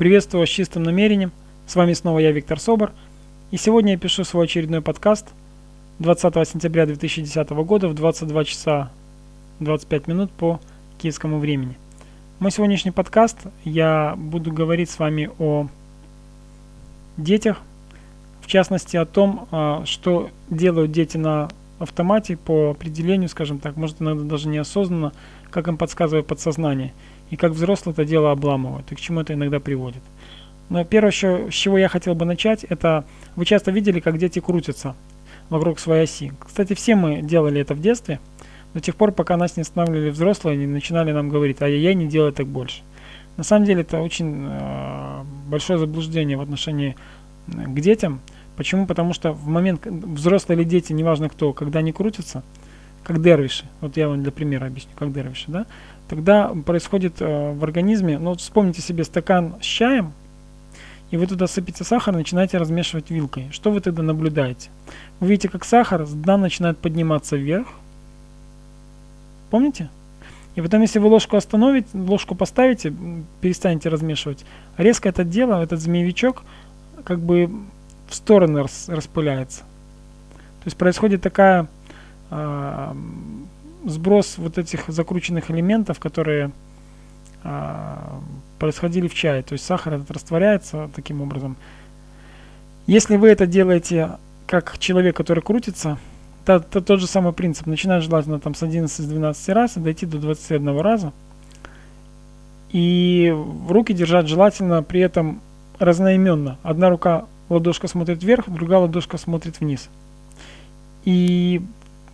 Приветствую вас с чистым намерением. С вами снова я, Виктор Собор. И сегодня я пишу свой очередной подкаст 20 сентября 2010 года в 22 часа 25 минут по киевскому времени. Мой сегодняшний подкаст я буду говорить с вами о детях, в частности о том, а, что делают дети на автомате по определению, скажем так, может иногда даже неосознанно, как им подсказывает подсознание – и как взрослые это дело обламывают, и к чему это иногда приводит. Но первое, с чего я хотел бы начать, это вы часто видели, как дети крутятся вокруг своей оси. Кстати, все мы делали это в детстве, до тех пор, пока нас не останавливали взрослые не начинали нам говорить, ай-яй-яй, не делай так больше. На самом деле это очень э, большое заблуждение в отношении э, к детям. Почему? Потому что в момент, взрослые или дети, неважно кто, когда они крутятся, как дервиши, вот я вам для примера объясню, как дервиши, да, тогда происходит э, в организме, ну вспомните себе стакан с чаем, и вы туда сыпите сахар, начинаете размешивать вилкой. Что вы тогда наблюдаете? Вы видите, как сахар с дна начинает подниматься вверх. Помните? И потом, если вы ложку остановите, ложку поставите, перестанете размешивать, резко это дело, этот змеевичок, как бы в стороны рас, распыляется. То есть происходит такая э, сброс вот этих закрученных элементов, которые а, происходили в чае. То есть сахар этот растворяется таким образом. Если вы это делаете как человек, который крутится, то, то тот же самый принцип. Начинать желательно там с 11-12 раз и дойти до 21 раза. И руки держать желательно при этом разноименно. Одна рука ладошка смотрит вверх, другая ладошка смотрит вниз. И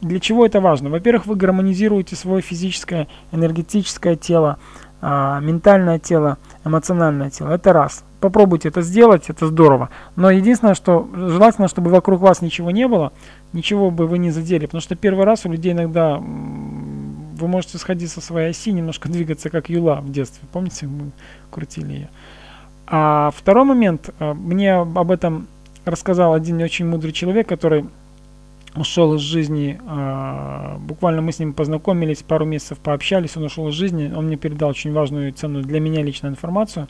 для чего это важно? Во-первых, вы гармонизируете свое физическое, энергетическое тело, а, ментальное тело, эмоциональное тело. Это раз. Попробуйте это сделать, это здорово. Но единственное, что желательно, чтобы вокруг вас ничего не было, ничего бы вы не задели. Потому что первый раз у людей иногда вы можете сходить со своей оси, немножко двигаться как юла в детстве. Помните, мы крутили ее. А второй момент, а, мне об этом рассказал один очень мудрый человек, который ушел из жизни, э, буквально мы с ним познакомились, пару месяцев пообщались, он ушел из жизни, он мне передал очень важную и ценную для меня личную информацию.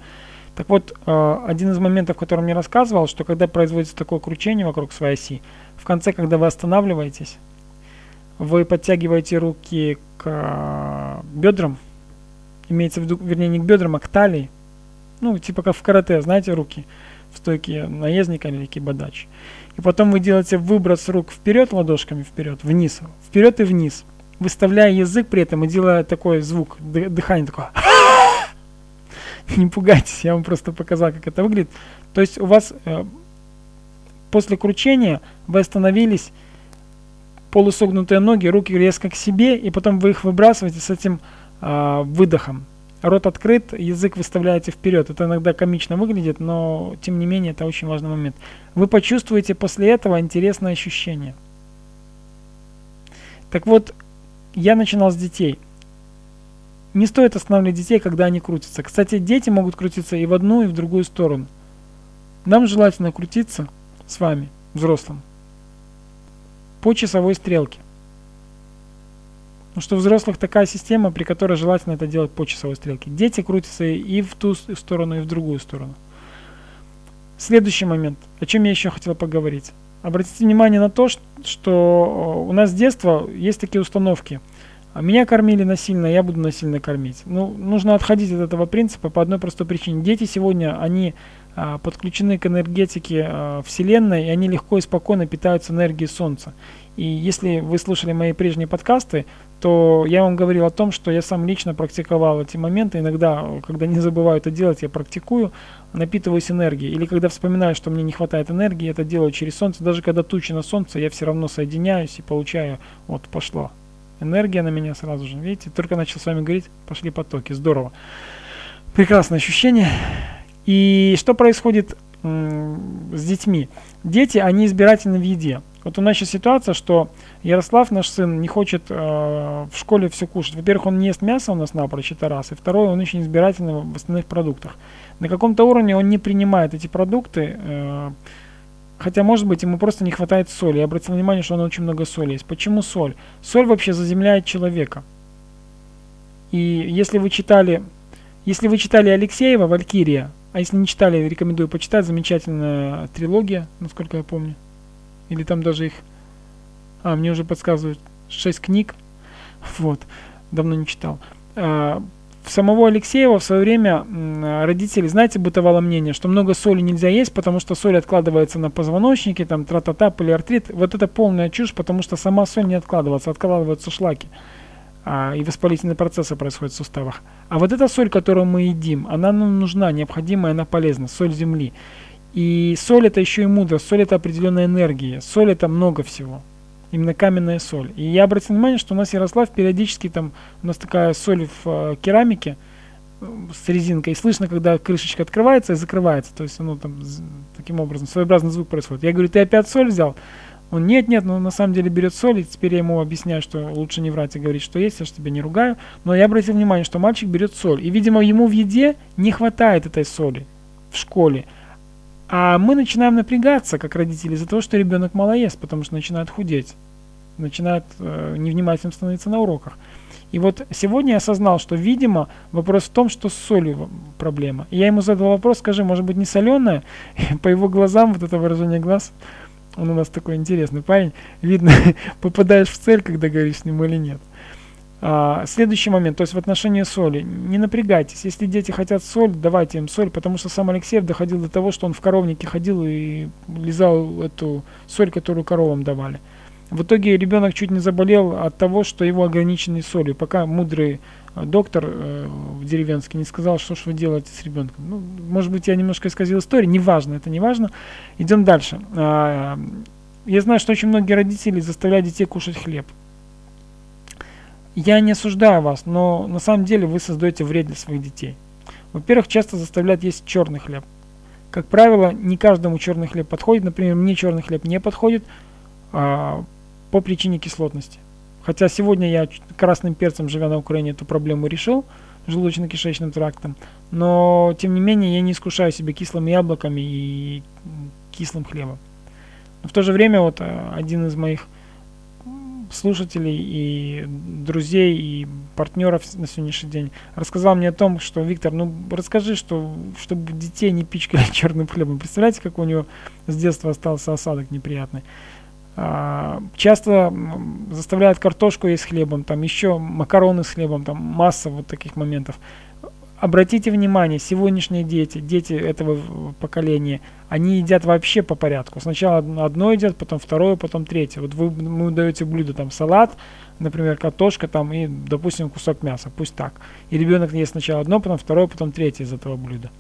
Так вот, э, один из моментов, который мне рассказывал, что когда производится такое кручение вокруг своей оси, в конце, когда вы останавливаетесь, вы подтягиваете руки к э, бедрам, имеется в виду, вернее, не к бедрам, а к талии, ну, типа как в карате, знаете, руки в стойке наездника или кибадач. И потом вы делаете выброс рук вперед, ладошками вперед, вниз, вперед и вниз, выставляя язык при этом и делая такой звук, дыхание такое. Не пугайтесь, я вам просто показал, как это выглядит. То есть у вас э, после кручения вы остановились, полусогнутые ноги, руки резко к себе, и потом вы их выбрасываете с этим э, выдохом рот открыт, язык выставляете вперед. Это иногда комично выглядит, но тем не менее это очень важный момент. Вы почувствуете после этого интересное ощущение. Так вот, я начинал с детей. Не стоит останавливать детей, когда они крутятся. Кстати, дети могут крутиться и в одну, и в другую сторону. Нам желательно крутиться с вами, взрослым, по часовой стрелке. Потому что у взрослых такая система, при которой желательно это делать по часовой стрелке. Дети крутятся и в ту сторону, и в другую сторону. Следующий момент, о чем я еще хотел поговорить. Обратите внимание на то, что у нас с детства есть такие установки. Меня кормили насильно, я буду насильно кормить. Ну, нужно отходить от этого принципа по одной простой причине. Дети сегодня, они а, подключены к энергетике а, Вселенной, и они легко и спокойно питаются энергией Солнца. И если вы слушали мои прежние подкасты, то я вам говорил о том, что я сам лично практиковал эти моменты. Иногда, когда не забываю это делать, я практикую, напитываюсь энергией. Или когда вспоминаю, что мне не хватает энергии, это делаю через солнце. Даже когда тучи на солнце, я все равно соединяюсь и получаю, вот пошло. Энергия на меня сразу же. Видите, только начал с вами говорить, пошли потоки. Здорово. Прекрасное ощущение. И что происходит с детьми? Дети, они избирательны в еде. Вот у нас сейчас ситуация, что Ярослав, наш сын, не хочет э, в школе все кушать. Во-первых, он не ест мясо у нас напрочь, это раз. И второе, он очень избирательный в остальных продуктах. На каком-то уровне он не принимает эти продукты, э, хотя, может быть, ему просто не хватает соли. Я обратил внимание, что он очень много соли есть. Почему соль? Соль вообще заземляет человека. И если вы читали, если вы читали Алексеева, Валькирия, А если не читали, рекомендую почитать. Замечательная трилогия, насколько я помню. Или там даже их... А, мне уже подсказывают. Шесть книг. Вот. Давно не читал. А, самого Алексеева в свое время родители, знаете, бытовало мнение, что много соли нельзя есть, потому что соль откладывается на позвоночнике, там тра-та-та, полиартрит. Вот это полная чушь, потому что сама соль не откладывается, откладываются шлаки. А, и воспалительные процессы происходят в суставах. А вот эта соль, которую мы едим, она нам нужна, необходимая, она полезна, соль земли. И соль это еще и мудрость, соль это определенная энергия, соль это много всего именно каменная соль. И я обратил внимание, что у нас Ярослав периодически там, у нас такая соль в э, керамике э, с резинкой, и слышно, когда крышечка открывается и закрывается, то есть оно там таким образом, своеобразный звук происходит. Я говорю, ты опять соль взял? Он, нет, нет, но на самом деле берет соль, и теперь я ему объясняю, что лучше не врать и говорить, что есть, я же тебя не ругаю. Но я обратил внимание, что мальчик берет соль, и, видимо, ему в еде не хватает этой соли в школе. А мы начинаем напрягаться, как родители, из-за того, что ребенок мало ест, потому что начинает худеть, начинает э, невнимательным становиться на уроках. И вот сегодня я осознал, что, видимо, вопрос в том, что с солью проблема. И я ему задал вопрос, скажи, может быть, не соленая? По его глазам, вот это выражение глаз, он у нас такой интересный парень, видно, попадаешь в цель, когда говоришь с ним или нет. А, следующий момент, то есть в отношении соли. Не напрягайтесь. Если дети хотят соль, давайте им соль, потому что сам Алексеев доходил до того, что он в коровнике ходил и лизал эту соль, которую коровам давали. В итоге ребенок чуть не заболел от того, что его ограничены солью, пока мудрый э, доктор э, деревенский не сказал, что ж вы делаете с ребенком. Ну, может быть, я немножко исказил историю, неважно, это не важно. Идем дальше. А, я знаю, что очень многие родители заставляют детей кушать хлеб. Я не осуждаю вас, но на самом деле вы создаете вред для своих детей. Во-первых, часто заставляют есть черный хлеб. Как правило, не каждому черный хлеб подходит. Например, мне черный хлеб не подходит а, по причине кислотности. Хотя сегодня я красным перцем, живя на Украине, эту проблему решил, желудочно-кишечным трактом. Но, тем не менее, я не искушаю себя кислыми яблоками и кислым хлебом. Но в то же время вот а, один из моих слушателей и друзей и партнеров на сегодняшний день рассказал мне о том, что Виктор, ну расскажи, что чтобы детей не пичкали черным хлебом. Представляете, как у него с детства остался осадок неприятный. А, часто заставляют картошку есть с хлебом, там еще макароны с хлебом, там масса вот таких моментов обратите внимание, сегодняшние дети, дети этого поколения, они едят вообще по порядку. Сначала одно едят, потом второе, потом третье. Вот вы ему даете блюдо, там салат, например, картошка там и, допустим, кусок мяса, пусть так. И ребенок ест сначала одно, потом второе, потом третье из этого блюда.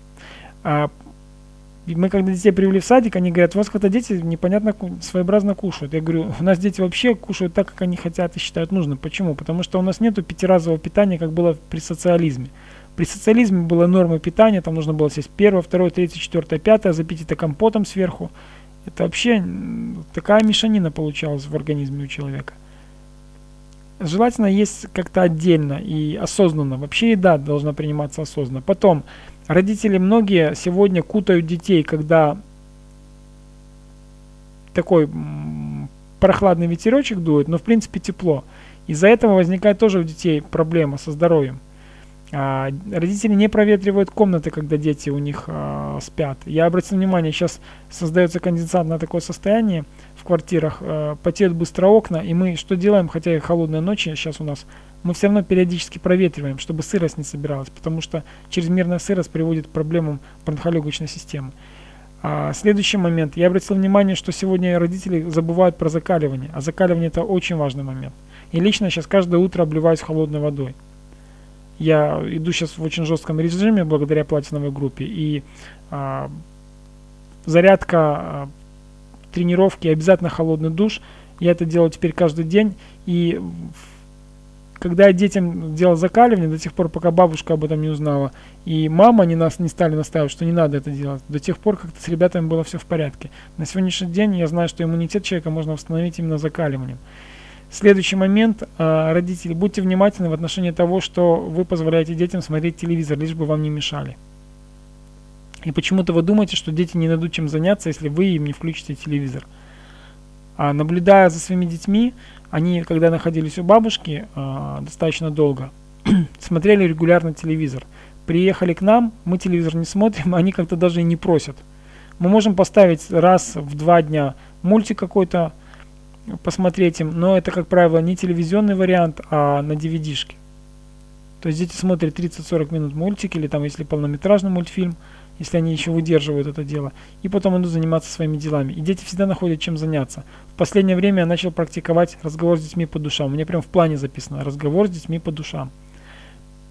А мы когда детей привели в садик, они говорят, у вас когда дети непонятно своеобразно кушают. Я говорю, у нас дети вообще кушают так, как они хотят и считают нужным. Почему? Потому что у нас нету пятиразового питания, как было при социализме. При социализме было нормы питания, там нужно было съесть первое, второе, третье, четвертое, пятое, запить это компотом сверху. Это вообще такая мешанина получалась в организме у человека. Желательно есть как-то отдельно и осознанно. Вообще еда должна приниматься осознанно. Потом, родители многие сегодня кутают детей, когда такой прохладный ветерочек дует, но в принципе тепло. Из-за этого возникает тоже у детей проблема со здоровьем. А, родители не проветривают комнаты, когда дети у них а, спят. Я обратил внимание, сейчас создается конденсат на такое состояние в квартирах, а, потеют быстро окна, и мы что делаем, хотя и холодная ночь сейчас у нас, мы все равно периодически проветриваем, чтобы сырость не собиралась, потому что чрезмерная сырость приводит к проблемам бронхолегочной системы. А, следующий момент. Я обратил внимание, что сегодня родители забывают про закаливание, а закаливание это очень важный момент. И лично сейчас каждое утро обливаюсь холодной водой. Я иду сейчас в очень жестком режиме благодаря платиновой группе. И а, зарядка, а, тренировки, обязательно холодный душ. Я это делаю теперь каждый день. И когда я детям делал закаливание, до тех пор, пока бабушка об этом не узнала, и мама не нас не стали настаивать, что не надо это делать, до тех пор как-то с ребятами было все в порядке. На сегодняшний день я знаю, что иммунитет человека можно восстановить именно закаливанием. Следующий момент. А, родители, будьте внимательны в отношении того, что вы позволяете детям смотреть телевизор, лишь бы вам не мешали. И почему-то вы думаете, что дети не найдут чем заняться, если вы им не включите телевизор. А наблюдая за своими детьми, они, когда находились у бабушки э, достаточно долго, смотрели регулярно телевизор. приехали к нам, мы телевизор не смотрим, они как-то даже и не просят. Мы можем поставить раз в два дня мультик какой-то, посмотреть им, но это, как правило, не телевизионный вариант, а на DVD-шке. То есть дети смотрят 30-40 минут мультик или там, если полнометражный мультфильм, если они еще выдерживают это дело, и потом идут заниматься своими делами. И дети всегда находят чем заняться. В последнее время я начал практиковать разговор с детьми по душам. У меня прям в плане записано разговор с детьми по душам.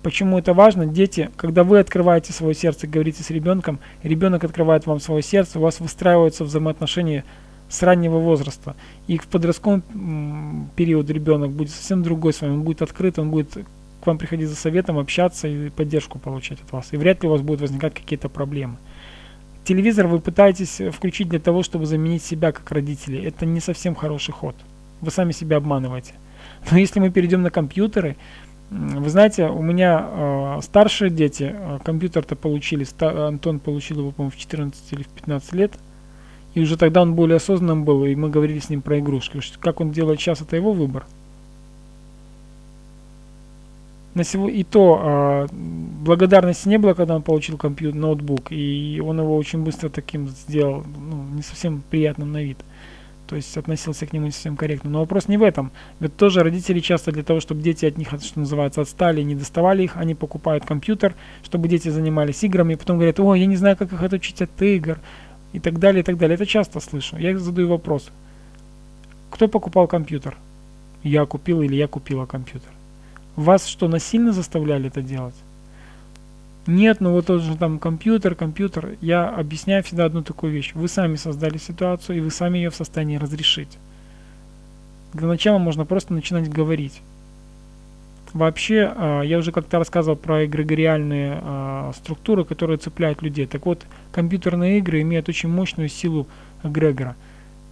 Почему это важно? Дети, когда вы открываете свое сердце, говорите с ребенком, ребенок открывает вам свое сердце, у вас выстраиваются взаимоотношения с раннего возраста. И в подростковом период ребенок будет совсем другой с вами, он будет открыт, он будет к вам приходить за советом, общаться и поддержку получать от вас. И вряд ли у вас будут возникать какие-то проблемы. Телевизор вы пытаетесь включить для того, чтобы заменить себя как родители. Это не совсем хороший ход. Вы сами себя обманываете. Но если мы перейдем на компьютеры, вы знаете, у меня э, старшие дети э, компьютер-то получили, ста, Антон получил его, по-моему, в 14 или в 15 лет. И уже тогда он более осознанным был, и мы говорили с ним про игрушки. Как он делает сейчас, это его выбор. На сего, и то э, благодарности не было, когда он получил компьютер, ноутбук, и он его очень быстро таким сделал, ну, не совсем приятным на вид. То есть относился к нему не совсем корректно. Но вопрос не в этом. Ведь тоже родители часто для того, чтобы дети от них, что называется, отстали, не доставали их, они покупают компьютер, чтобы дети занимались играми, и потом говорят, ой, я не знаю, как их отучить от игр, и так далее, и так далее. Это часто слышу. Я задаю вопрос. Кто покупал компьютер? Я купил или я купила компьютер? Вас что, насильно заставляли это делать? Нет, ну вот тот же там компьютер, компьютер. Я объясняю всегда одну такую вещь. Вы сами создали ситуацию, и вы сами ее в состоянии разрешить. Для начала можно просто начинать говорить. Вообще, а, я уже как-то рассказывал про эгрегориальные а, структуры, которые цепляют людей. Так вот, компьютерные игры имеют очень мощную силу эгрегора.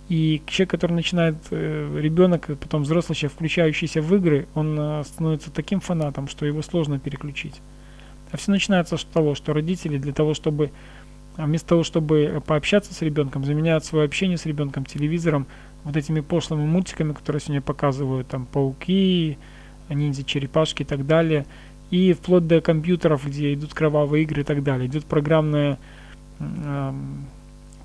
И человек, который начинает, э, ребенок, потом взрослый человек, включающийся в игры, он а, становится таким фанатом, что его сложно переключить. А все начинается с того, что родители для того, чтобы вместо того, чтобы пообщаться с ребенком, заменяют свое общение с ребенком телевизором вот этими пошлыми мультиками, которые сегодня показывают, там, пауки, ниндзя, черепашки и так далее. И вплоть до компьютеров, где идут кровавые игры и так далее. Идет программное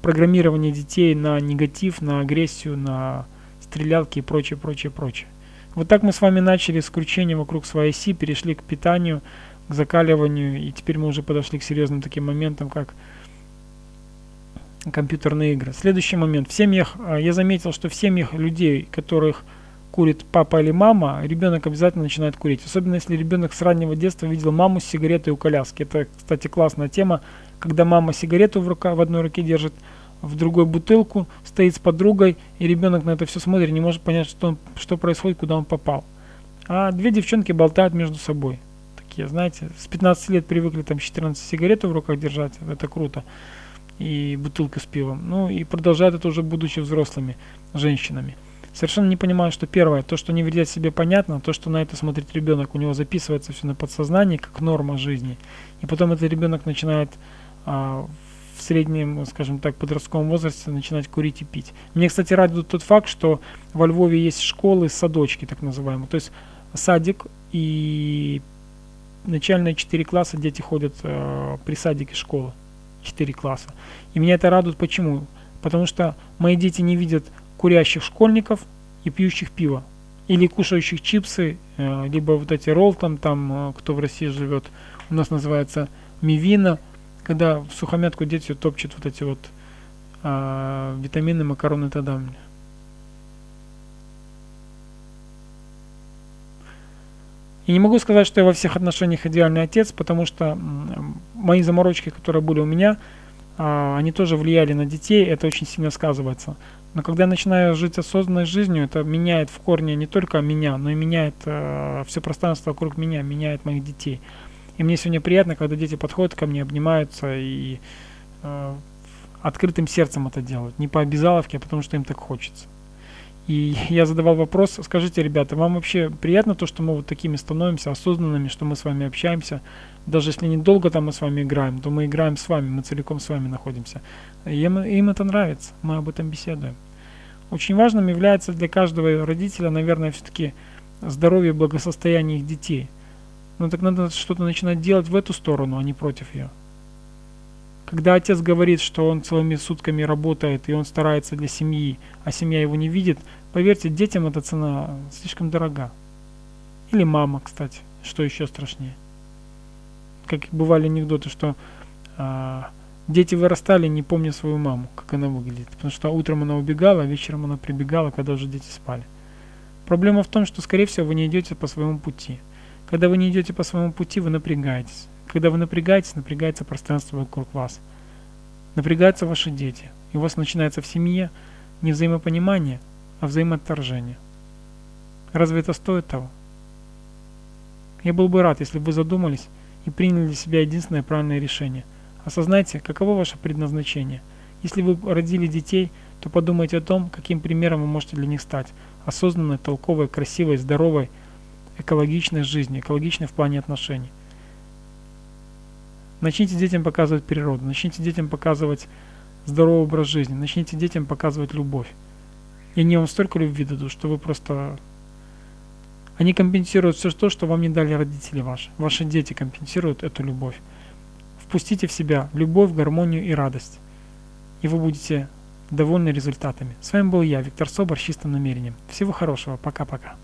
программирование детей на негатив, на агрессию, на стрелялки и прочее, прочее, прочее. Вот так мы с вами начали с кручения вокруг своей оси, перешли к питанию, к закаливанию, и теперь мы уже подошли к серьезным таким моментам, как компьютерные игры. Следующий момент. В семьях, а, я заметил, что в семьях людей, которых курит папа или мама, ребенок обязательно начинает курить. Особенно если ребенок с раннего детства видел маму с сигаретой у коляски. Это, кстати, классная тема, когда мама сигарету в, рука, в одной руке держит, в другой бутылку, стоит с подругой, и ребенок на это все смотрит, не может понять, что, он, что происходит, куда он попал. А две девчонки болтают между собой. Такие, знаете, с 15 лет привыкли там 14 сигарету в руках держать, это круто. И бутылка с пивом. Ну и продолжают это уже будучи взрослыми женщинами совершенно не понимаю, что первое, то, что не вредят себе, понятно, то, что на это смотрит ребенок, у него записывается все на подсознании, как норма жизни. И потом этот ребенок начинает а, в среднем, скажем так, подростковом возрасте начинать курить и пить. Мне, кстати, радует тот факт, что во Львове есть школы, садочки, так называемые. То есть садик и начальные 4 класса дети ходят э, при садике школы. 4 класса. И меня это радует почему? Потому что мои дети не видят курящих школьников и пьющих пиво. Или кушающих чипсы, э, либо вот эти роллтон, там, э, кто в России живет, у нас называется мивина, когда в сухомятку дети топчут вот эти вот а, витамины, макароны и так далее. И не могу сказать, что я во всех отношениях идеальный отец, потому что мои заморочки, которые были у меня, они тоже влияли на детей, это очень сильно сказывается. Но когда я начинаю жить осознанной жизнью, это меняет в корне не только меня, но и меняет э, все пространство вокруг меня, меняет моих детей. И мне сегодня приятно, когда дети подходят ко мне, обнимаются и э, открытым сердцем это делают. Не по обязаловке, а потому что им так хочется. И я задавал вопрос, скажите, ребята, вам вообще приятно то, что мы вот такими становимся, осознанными, что мы с вами общаемся, даже если недолго там мы с вами играем, то мы играем с вами, мы целиком с вами находимся. Им, им это нравится, мы об этом беседуем. Очень важным является для каждого родителя, наверное, все-таки здоровье и благосостояние их детей. но так надо что-то начинать делать в эту сторону, а не против ее. Когда отец говорит, что он целыми сутками работает и он старается для семьи, а семья его не видит, поверьте, детям эта цена слишком дорога. Или мама, кстати, что еще страшнее. Как бывали анекдоты, что а, дети вырастали, не помня свою маму, как она выглядит. Потому что утром она убегала, а вечером она прибегала, когда уже дети спали. Проблема в том, что, скорее всего, вы не идете по своему пути. Когда вы не идете по своему пути, вы напрягаетесь. Когда вы напрягаетесь, напрягается пространство вокруг вас. Напрягаются ваши дети. И у вас начинается в семье не взаимопонимание, а взаимоотторжение. Разве это стоит того? Я был бы рад, если бы вы задумались и приняли для себя единственное правильное решение. Осознайте, каково ваше предназначение. Если вы родили детей, то подумайте о том, каким примером вы можете для них стать. Осознанной, толковой, красивой, здоровой, экологичной жизни, экологичной в плане отношений. Начните детям показывать природу, начните детям показывать здоровый образ жизни, начните детям показывать любовь. И они вам столько любви дадут, что вы просто... Они компенсируют все то, что вам не дали родители ваши. Ваши дети компенсируют эту любовь. Впустите в себя любовь, гармонию и радость. И вы будете довольны результатами. С вами был я, Виктор Собор, с чистым намерением. Всего хорошего. Пока-пока.